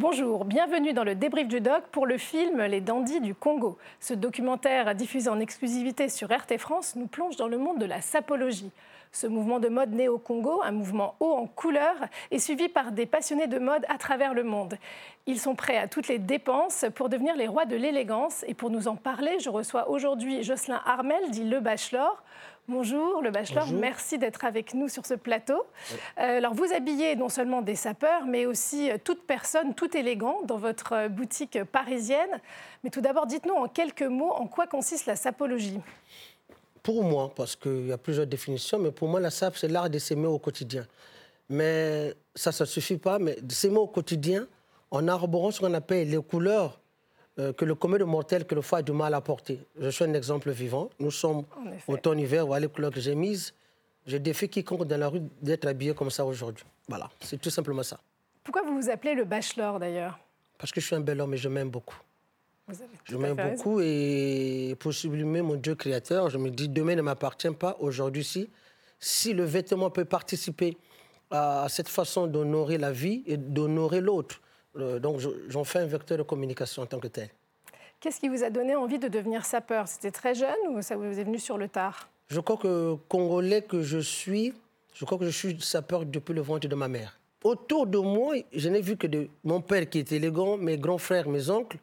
Bonjour, bienvenue dans le débrief du doc pour le film Les Dandys du Congo. Ce documentaire diffusé en exclusivité sur RT France nous plonge dans le monde de la sapologie. Ce mouvement de mode né au Congo, un mouvement haut en couleur, est suivi par des passionnés de mode à travers le monde. Ils sont prêts à toutes les dépenses pour devenir les rois de l'élégance. Et pour nous en parler, je reçois aujourd'hui Jocelyn Armel, dit Le Bachelor. Bonjour, le bachelor. Merci d'être avec nous sur ce plateau. Euh, alors, vous habillez non seulement des sapeurs, mais aussi euh, toute personne, tout élégant, dans votre euh, boutique parisienne. Mais tout d'abord, dites-nous en quelques mots en quoi consiste la sapologie. Pour moi, parce qu'il y a plusieurs définitions, mais pour moi, la sape, c'est l'art de s'aimer au quotidien. Mais ça, ça ne suffit pas. Mais de s'aimer au quotidien en arborant ce qu'on appelle les couleurs que le commun de mortel que le foie a du mal à porter. Je suis un exemple vivant. Nous sommes automne-hiver, voilà les couleurs que j'ai mises. Je défie quiconque dans la rue d'être habillé comme ça aujourd'hui. Voilà, c'est tout simplement ça. Pourquoi vous vous appelez le bachelor d'ailleurs? Parce que je suis un bel homme et je m'aime beaucoup. je m'aime beaucoup et pour sublimer mon Dieu créateur, je me dis demain ne m'appartient pas, aujourd'hui si. Si le vêtement peut participer à cette façon d'honorer la vie et d'honorer l'autre, euh, donc j'en fais un vecteur de communication en tant que tel. Qu'est-ce qui vous a donné envie de devenir sapeur? C'était très jeune ou ça vous est venu sur le tard? Je crois que Congolais que je suis, je crois que je suis sapeur depuis le ventre de ma mère. Autour de moi, je n'ai vu que de mon père qui était élégant, mes grands frères, mes oncles,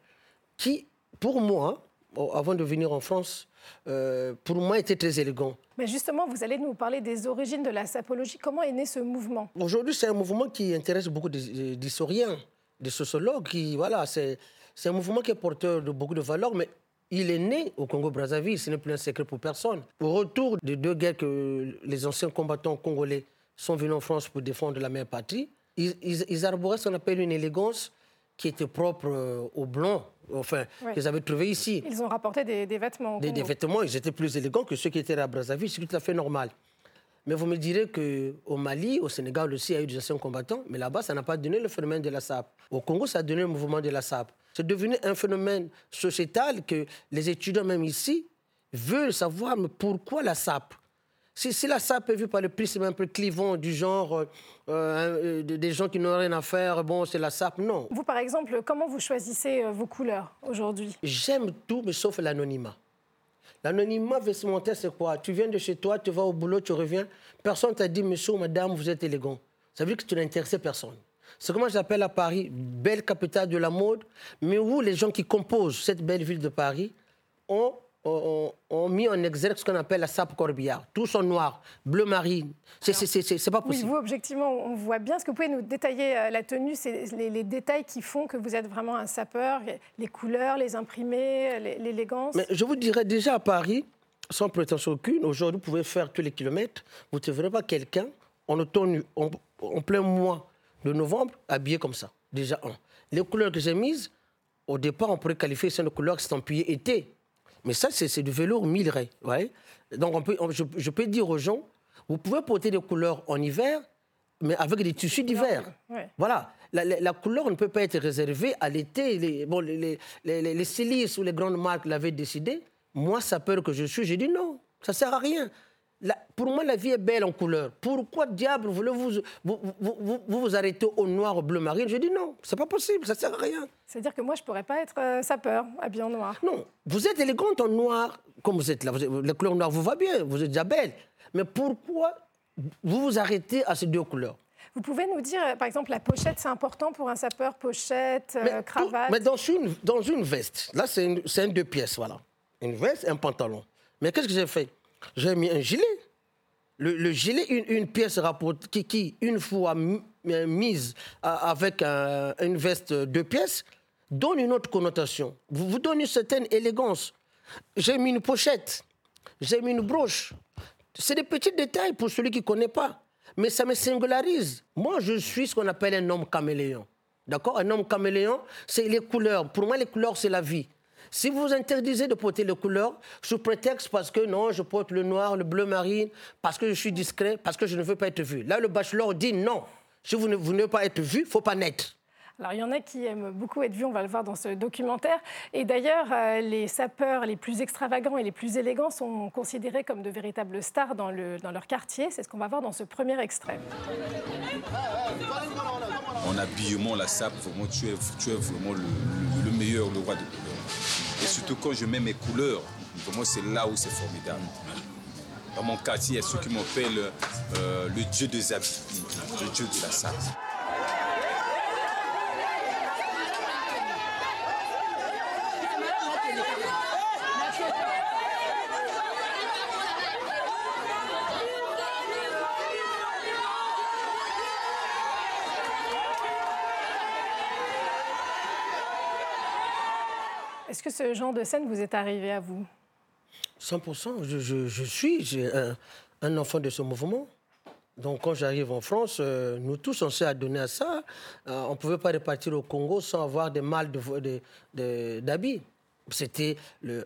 qui, pour moi, avant de venir en France, euh, pour moi, étaient très élégants. Mais justement, vous allez nous parler des origines de la sapologie. Comment est né ce mouvement? Aujourd'hui, c'est un mouvement qui intéresse beaucoup d'historiens des sociologues qui, voilà, c'est un mouvement qui est porteur de beaucoup de valeurs, mais il est né au Congo-Brazzaville, ce n'est plus un secret pour personne. Au retour des deux guerres que les anciens combattants congolais sont venus en France pour défendre la mère patrie, ils, ils, arboraient ce qu'on appelle une élégance qui était propre euh, aux Blancs, enfin, qu'ils avaient trouvé ici. Ils ont rapporté des, vêtements. Des, des, vêtements, ils étaient plus élégants que ceux qui étaient à Brazzaville, c'est tout à fait normal. Mais vous me direz qu'au Mali, au Sénégal aussi, il y a eu des anciens combattants, mais là-bas, ça n'a pas donné le phénomène de la SAP. Au Congo, ça a donné le mouvement de la SAP. C'est devenu un phénomène sociétal que les étudiants, même ici, veulent savoir mais pourquoi la SAP? Si, si, la SAP est vue par le prisme un peu clivant du genre euh, euh, des gens qui n'ont rien à faire, bon, c'est la SAP, non. Vous, par exemple, comment vous choisissez euh, vos couleurs aujourd'hui? J'aime tout, mais sauf l'anonymat. L'anonymat vestimentaire, c'est quoi? Tu viens de chez toi, tu vas au boulot, tu reviens. Personne t'a dit, monsieur ou madame, vous êtes élégant. Ça veut dire que tu n'intéressais personne. C'est comment j'appelle à Paris, belle capitale de la mode, mais où les gens qui composent cette belle ville de Paris ont ont, mis en exergue ce qu'on appelle la sape corbillard. Tous en noir, bleu marine. C'est pas possible. Oui, vous, objectivement, on voit bien. Est-ce que vous pouvez nous détailler euh, la tenue C'est les, détails qui font que vous êtes vraiment un sapeur Les couleurs, les imprimés, l'élégance? Mais Je vous dirais déjà à Paris, sans prétention aucune, aujourd'hui, vous pouvez faire tous les kilomètres. Vous ne verrez pas quelqu'un en automne, en, en plein mois de novembre, habillé comme ça. Déjà, un. Les couleurs que j'ai mises, au départ, on pourrait qualifier ça de couleurs estampillées été. Mais ça, c'est du velours milleré. Ouais. Donc, on peut, je, peux dire aux gens, vous pouvez porter des couleurs en hiver, mais avec des tissus d'hiver. Voilà. La, couleur ne peut pas être réservée à l'été. Les, bon, les, les, ou les grandes marques l'avaient décidé. Moi, ça peur que je suis, j'ai dit non, ça ne sert à rien pour moi, la vie est belle en couleur. Pourquoi diable voulez-vous vous vous, vous, arrêter au noir, au bleu marine? Je dis non, c'est pas possible, ça sert à rien. C'est-à-dire que moi, je pourrais pas être euh, sapeur, habillé en noir. Non, vous êtes élégante en noir, comme vous êtes là. la couleur noire vous va bien, vous êtes déjà belle. Mais pourquoi vous vous arrêtez à ces deux couleurs? Vous pouvez nous dire, par exemple, la pochette, c'est important pour un sapeur, pochette, euh, cravate? Mais dans une, dans une veste, là, c'est un deux pièces, voilà. Une veste et un pantalon. Mais qu'est-ce que j'ai fait? J'ai mis un gilet. Le, gilet, une, pièce qui, une fois euh, mise avec une veste de pièces, donne une autre connotation. Vous, vous donnez une certaine élégance. J'ai mis une pochette, j'ai mis une broche. C'est des petits détails pour celui qui ne connaît pas. Mais ça me singularise. Moi, je suis ce qu'on appelle un homme caméléon. D'accord? Un homme caméléon, c'est les couleurs. Pour moi, les couleurs, c'est la vie. Si vous interdisez de porter les couleurs sous prétexte parce que non, je porte le noir, le bleu marine, parce que je suis discret, parce que je ne veux pas être vu. Là, le bachelor dit non. Si vous ne, voulez pas être vu, il ne faut pas naître. Alors, il y en a qui aiment beaucoup être vus, on va le voir dans ce documentaire. Et d'ailleurs, euh, les sapeurs les plus extravagants et les plus élégants sont considérés comme de véritables stars dans, le, dans leur quartier. C'est ce qu'on va voir dans ce premier extrait. en habillement, la sape, vraiment, tu es, tu es vraiment le, meilleur, le roi de surtout quand je mets mes couleurs, vraiment, c'est là où c'est formidable. Dans mon quartier, il y a ceux qui m'appellent euh, le dieu des habits, le dieu de la sape. Est-ce ce genre de scène vous est arrivé à vous 100%. Je, suis un, enfant de ce mouvement. Donc quand j'arrive en France, euh, nous tous, on s'est adonné à ça. Euh, on ne pouvait pas repartir au Congo sans avoir des mâles d'habits. De, de, C'était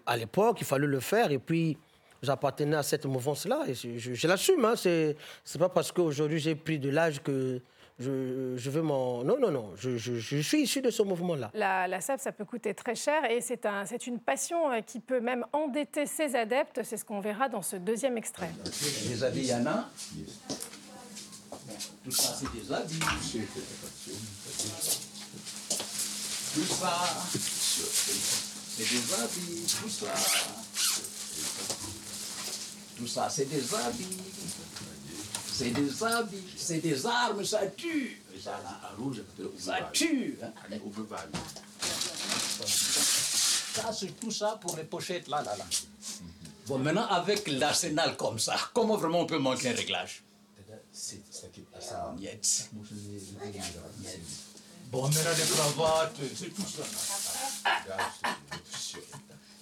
à l'époque, il fallait le faire. Et puis, j'appartenais à cette mouvance-là. Et je, je l'assume. Hein. Ce n'est pas parce qu'aujourd'hui j'ai pris de l'âge que je, je veux mon... Non, non, non, je, je, je, suis issu de ce mouvement-là. La, la SAP, ça peut coûter très cher et c'est un, une passion euh, qui peut même endetter ses adeptes. C'est ce qu'on verra dans ce deuxième extrait. Les habits, il y en a. Tout ça, c'est des habits. Tout ça, c'est des habits. Tout ça, tout ça, c'est des habits. C'est des habits, c'est des armes, ça tue. Ça tue. Hein. Ça, c'est tout ça pour les pochettes là, là, là. Bon, maintenant, avec l'arsenal comme ça, comment vraiment on peut manquer un réglage? Bon, maintenant, les cravates, c'est tout ça.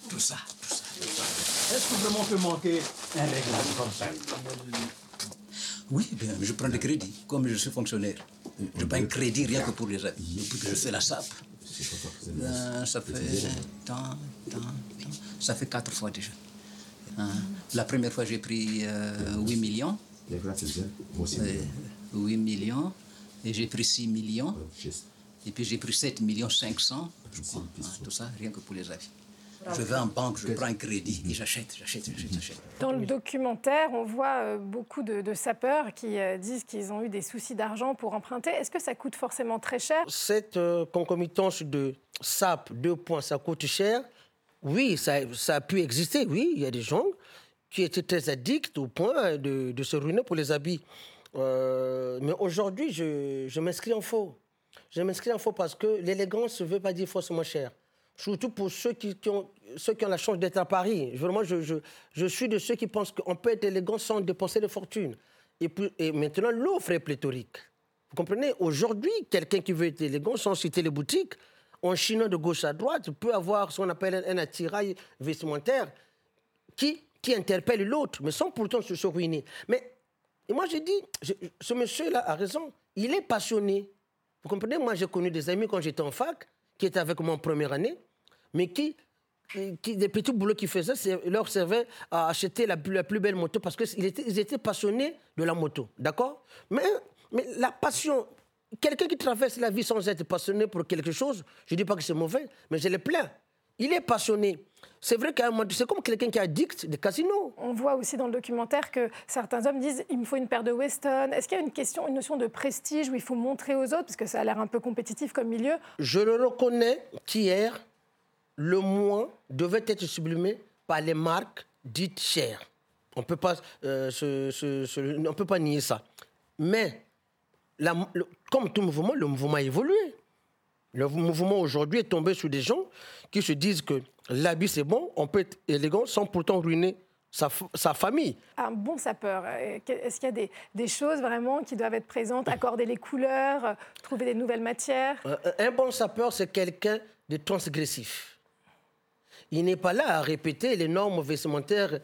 Tout ça, tout ça. Est-ce que vraiment on peut manquer un réglage comme ça? Oui, bien, je prends des crédits, comme je suis fonctionnaire. Je prends un crédit rien que pour les habits. Depuis que je fais la SAP, euh, ça fait tant, tant, Ça fait quatre fois déjà. Hein. La première fois, j'ai pris 8 euh, millions. 8 millions. Et j'ai pris 6 millions. Et puis j'ai pris 7 millions 500, je crois. Hein, tout ça, rien que pour les habits. Je vais en banque, je prends un crédit et j'achète, j'achète, j'achète, Dans le documentaire, on voit euh, beaucoup de, sapeurs qui euh, disent qu'ils ont eu des soucis d'argent pour emprunter. Est-ce que ça coûte forcément très cher? Cette euh, concomitance de SAP, deux points, ça coûte cher. Oui, ça, ça, a pu exister, oui. Il y a des gens qui étaient très addicts au point de, de se ruiner pour les habits. mais aujourd'hui, je, je m'inscris en faux. Je m'inscris en faux parce que l'élégance ne veut pas dire forcément cher surtout pour ceux qui, ont, ceux qui ont la chance d'être à Paris. Vraiment, je, je, je, suis de ceux qui pensent qu'on peut être élégant sans dépenser de fortune. Et, puis, et maintenant, l'offre est pléthorique. Vous comprenez? Aujourd'hui, quelqu'un qui veut être élégant, sans citer les boutiques, en chinant de gauche à droite, peut avoir ce qu'on appelle un, attirail vestimentaire qui, qui interpelle l'autre, mais sans pourtant se, ruiner. Mais et moi, j'ai dit, ce monsieur-là a raison. Il est passionné. Vous comprenez? Moi, j'ai connu des amis quand j'étais en fac qui étaient avec moi en première année, mais qui, qui des petits boulots qu'ils faisaient leur servaient à acheter la, la plus belle moto parce qu'ils étaient, ils étaient passionnés de la moto, d'accord? Mais, mais la passion, quelqu'un qui traverse la vie sans être passionné pour quelque chose, je ne dis pas que c'est mauvais, mais je le plains. Il est passionné. C'est vrai qu'à un moment, c'est comme quelqu'un qui est addict des casinos. On voit aussi dans le documentaire que certains hommes disent il me faut une paire de Weston. Est-ce qu'il y a une question, une notion de prestige où il faut montrer aux autres, parce que ça a l'air un peu compétitif comme milieu Je le reconnais qu'hier, le moins devait être sublimé par les marques dites chères. On peut pas, euh, peut pas nier ça. Mais comme tout mouvement, le mouvement a évolué. Le mouvement aujourd'hui est tombé sur des gens qui se disent que l'habit c'est bon, on peut être élégant sans pourtant ruiner sa, famille. Un bon sapeur, euh, est-ce qu'il y a des, choses vraiment qui doivent être présentes Accorder les couleurs, euh, trouver des nouvelles matières? Euh, Un bon sapeur, c'est quelqu'un de transgressif. Il n'est pas là à répéter les normes vestimentaires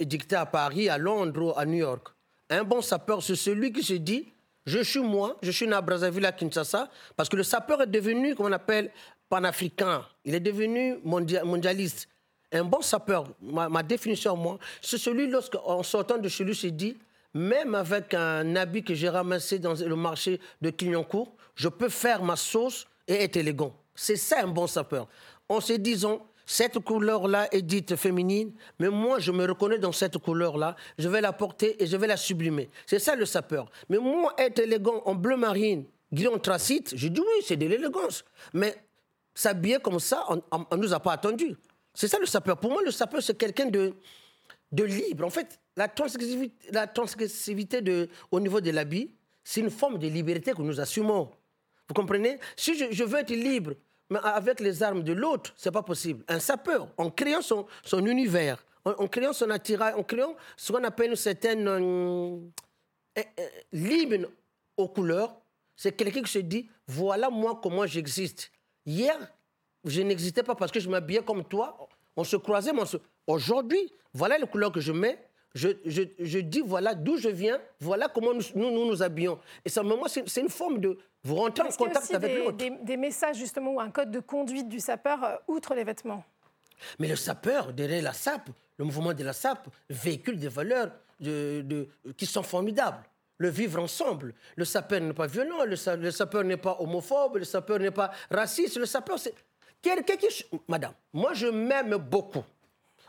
dictées à Paris, à Londres ou à New York. Un bon sapeur, c'est celui qui se dit je suis moi, je suis né à Brazzaville, à Kinshasa, parce que le sapeur est devenu, comme on appelle, panafricain. Il est devenu mondialiste. Un bon sapeur, ma, définition, moi, c'est celui, lorsqu'en sortant de chez lui, se dit, même avec un habit que j'ai ramassé dans le marché de Clignancourt, je peux faire ma sauce et être élégant. C'est ça un bon sapeur. En se disant, cette couleur-là est dite féminine, mais moi, je me reconnais dans cette couleur-là. Je vais la porter et je vais la sublimer. C'est ça le sapeur. Mais moi, être élégant en bleu marine, gris tracite, je dis oui, c'est de l'élégance. Mais s'habiller comme ça, on ne nous a pas attendu. C'est ça le sapeur. Pour moi, le sapeur, c'est quelqu'un de, de libre. En fait, la transgressivité, au niveau de l'habit, c'est une forme de liberté que nous assumons. Vous comprenez? Si je, veux être libre, mais avec les armes de l'autre, c'est pas possible. Un sapeur, en créant son, son univers, en, créant son attirail, en créant ce qu'on appelle une certaine euh, euh, libre aux couleurs, c'est quelqu'un qui se dit voilà moi comment j'existe. Hier, je n'existais pas parce que je m'habillais comme toi. On se croisait, mais aujourd'hui, voilà les couleurs que je mets. Je, je, je dis voilà d'où je viens, voilà comment nous nous, nous, habillons. Et ça, moi, c'est une forme de. Vous rentrez en contact avec l'autre. Des, des, messages, justement, ou un code de conduite du sapeur, euh, outre les vêtements Mais le sapeur, derrière la SAP, le mouvement de la SAP, véhicule des valeurs de, de, qui sont formidables le vivre ensemble. Le sapeur n'est pas violent, le, sapeur n'est pas homophobe, le sapeur n'est pas raciste, le sapeur c'est quelqu'un qui... Madame, moi je m'aime beaucoup.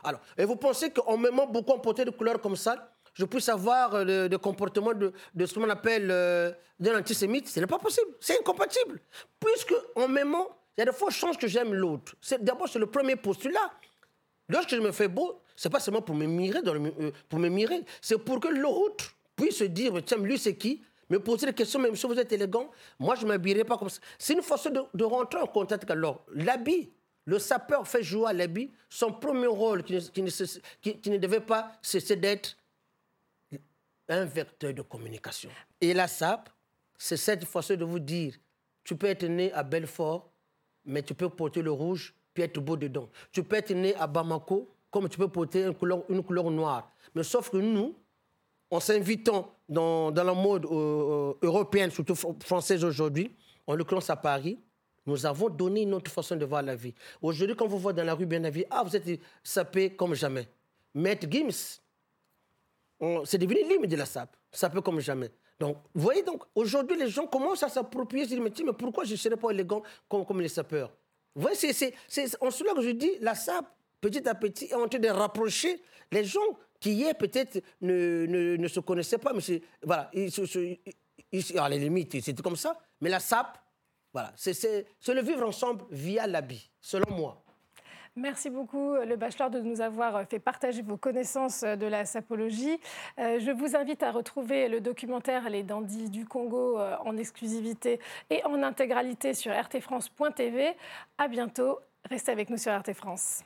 Alors, et vous pensez qu'en m'aimant beaucoup en porter de couleurs comme ça, je puisse avoir euh, le, comportement de, ce qu'on appelle euh, d'un antisémite? Ce n'est pas possible, c'est incompatible. Puisque en m'aimant, il y a des fois chances que j'aime l'autre. D'abord, c'est le premier postulat. Lorsque je me fais beau, c'est pas seulement pour me mirer, euh, pour me mirer, c'est pour que l'autre puisse se dire, tiens, lui c'est qui? Me poser des questions, même si vous êtes élégant, moi je ne m'habillerai pas comme ça. C'est une façon de, rentrer en contact. Alors, l'habit, le sapeur fait jouer à l'habit son premier rôle qui ne, devait pas cesser d'être un vecteur de communication. Et la SAP, c'est cette façon de vous dire, tu peux être né à Belfort, mais tu peux porter le rouge, puis être beau dedans. Tu peux être né à Bamako, comme tu peux porter une couleur, noire. Mais sauf que nous, en s'invitant dans, dans, la mode euh, euh, européenne, surtout française aujourd'hui, en l'occurrence à Paris, nous avons donné une autre façon de voir la vie. Aujourd'hui, quand vous voyez dans la rue bien vie, ah, vous êtes sapé comme jamais. Maître Gims, c'est devenu l'hymne de la sape, sapé comme jamais. Donc, vous voyez, donc, aujourd'hui, les gens commencent à s'approprier, se disent, mais, pourquoi je ne serais pas élégant comme, comme les sapeurs? Vous voyez, c'est en cela que je dis, la sape, petit à petit, est en train de rapprocher les gens qui hier peut-être ne, ne, se connaissaient pas, mais voilà, ils, ils, à la limite, c'était comme ça. Mais la SAP, voilà, c'est le vivre ensemble via l'habit, selon moi. Merci beaucoup, le bachelor, de nous avoir fait partager vos connaissances de la sapologie. Euh, je vous invite à retrouver le documentaire Les Dandys du Congo euh, en exclusivité et en intégralité sur rtfrance.tv. À bientôt. Restez avec nous sur RT France.